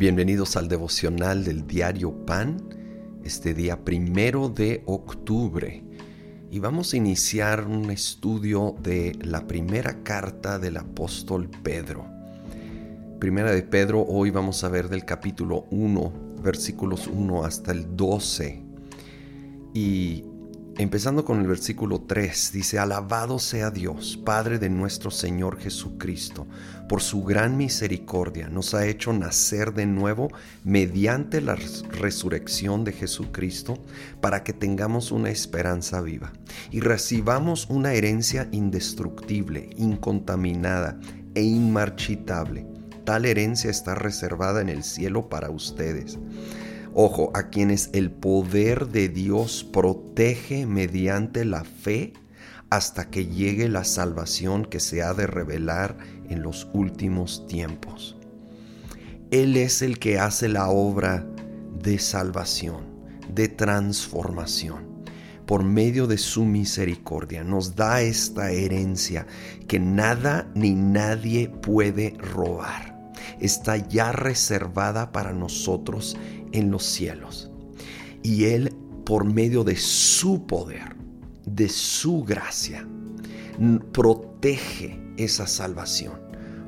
Bienvenidos al devocional del diario Pan, este día primero de octubre. Y vamos a iniciar un estudio de la primera carta del apóstol Pedro. Primera de Pedro, hoy vamos a ver del capítulo 1, versículos 1 hasta el 12. Y Empezando con el versículo 3, dice, Alabado sea Dios, Padre de nuestro Señor Jesucristo, por su gran misericordia nos ha hecho nacer de nuevo mediante la resurrección de Jesucristo, para que tengamos una esperanza viva y recibamos una herencia indestructible, incontaminada e inmarchitable. Tal herencia está reservada en el cielo para ustedes Ojo, a quienes el poder de Dios protege mediante la fe hasta que llegue la salvación que se ha de revelar en los últimos tiempos. Él es el que hace la obra de salvación, de transformación. Por medio de su misericordia nos da esta herencia que nada ni nadie puede robar. Está ya reservada para nosotros en los cielos. Y Él, por medio de su poder, de su gracia, protege esa salvación,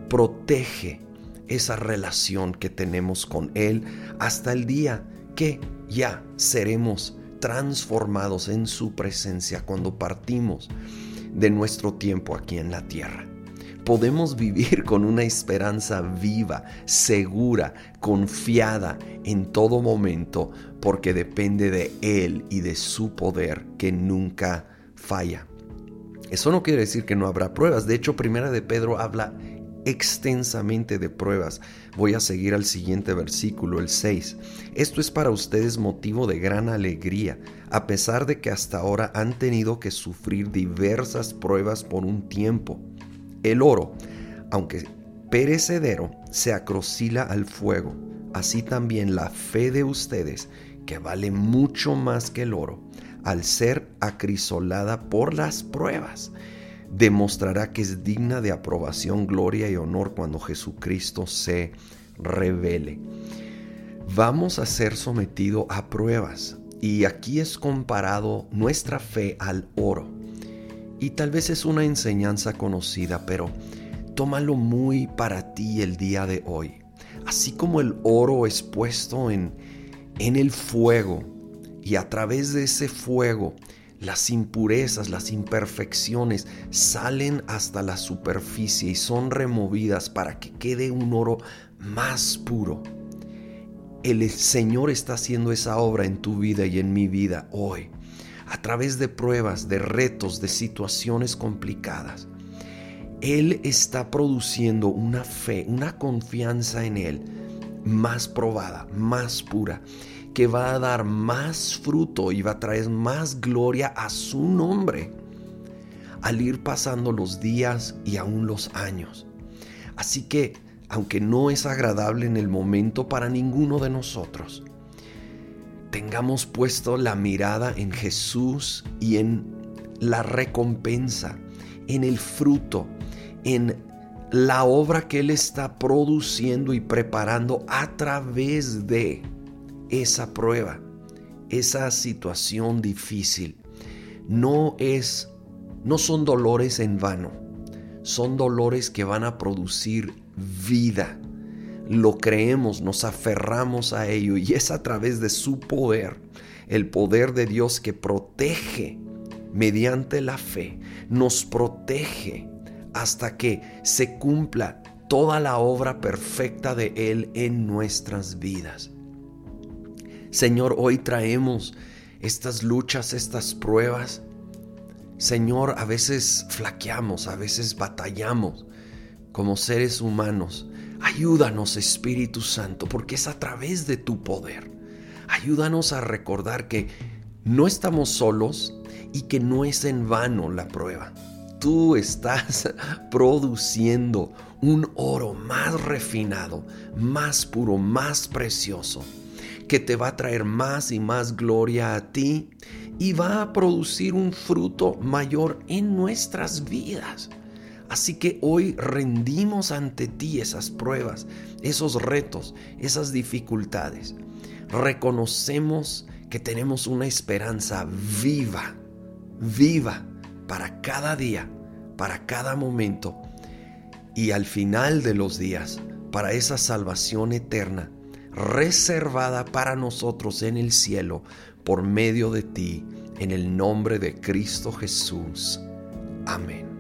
protege esa relación que tenemos con Él hasta el día que ya seremos transformados en su presencia cuando partimos de nuestro tiempo aquí en la tierra podemos vivir con una esperanza viva, segura, confiada en todo momento, porque depende de Él y de su poder que nunca falla. Eso no quiere decir que no habrá pruebas. De hecho, Primera de Pedro habla extensamente de pruebas. Voy a seguir al siguiente versículo, el 6. Esto es para ustedes motivo de gran alegría, a pesar de que hasta ahora han tenido que sufrir diversas pruebas por un tiempo. El oro, aunque perecedero, se acrocila al fuego. Así también la fe de ustedes, que vale mucho más que el oro, al ser acrisolada por las pruebas, demostrará que es digna de aprobación, gloria y honor cuando Jesucristo se revele. Vamos a ser sometidos a pruebas y aquí es comparado nuestra fe al oro. Y tal vez es una enseñanza conocida, pero tómalo muy para ti el día de hoy. Así como el oro es puesto en, en el fuego y a través de ese fuego las impurezas, las imperfecciones salen hasta la superficie y son removidas para que quede un oro más puro. El Señor está haciendo esa obra en tu vida y en mi vida hoy a través de pruebas, de retos, de situaciones complicadas. Él está produciendo una fe, una confianza en Él más probada, más pura, que va a dar más fruto y va a traer más gloria a su nombre al ir pasando los días y aún los años. Así que, aunque no es agradable en el momento para ninguno de nosotros, tengamos puesto la mirada en Jesús y en la recompensa, en el fruto, en la obra que Él está produciendo y preparando a través de esa prueba, esa situación difícil. No es, no son dolores en vano, son dolores que van a producir vida lo creemos, nos aferramos a ello y es a través de su poder, el poder de Dios que protege mediante la fe, nos protege hasta que se cumpla toda la obra perfecta de Él en nuestras vidas. Señor, hoy traemos estas luchas, estas pruebas. Señor, a veces flaqueamos, a veces batallamos como seres humanos Ayúdanos Espíritu Santo, porque es a través de tu poder. Ayúdanos a recordar que no estamos solos y que no es en vano la prueba. Tú estás produciendo un oro más refinado, más puro, más precioso, que te va a traer más y más gloria a ti y va a producir un fruto mayor en nuestras vidas. Así que hoy rendimos ante ti esas pruebas, esos retos, esas dificultades. Reconocemos que tenemos una esperanza viva, viva para cada día, para cada momento y al final de los días, para esa salvación eterna reservada para nosotros en el cielo por medio de ti, en el nombre de Cristo Jesús. Amén.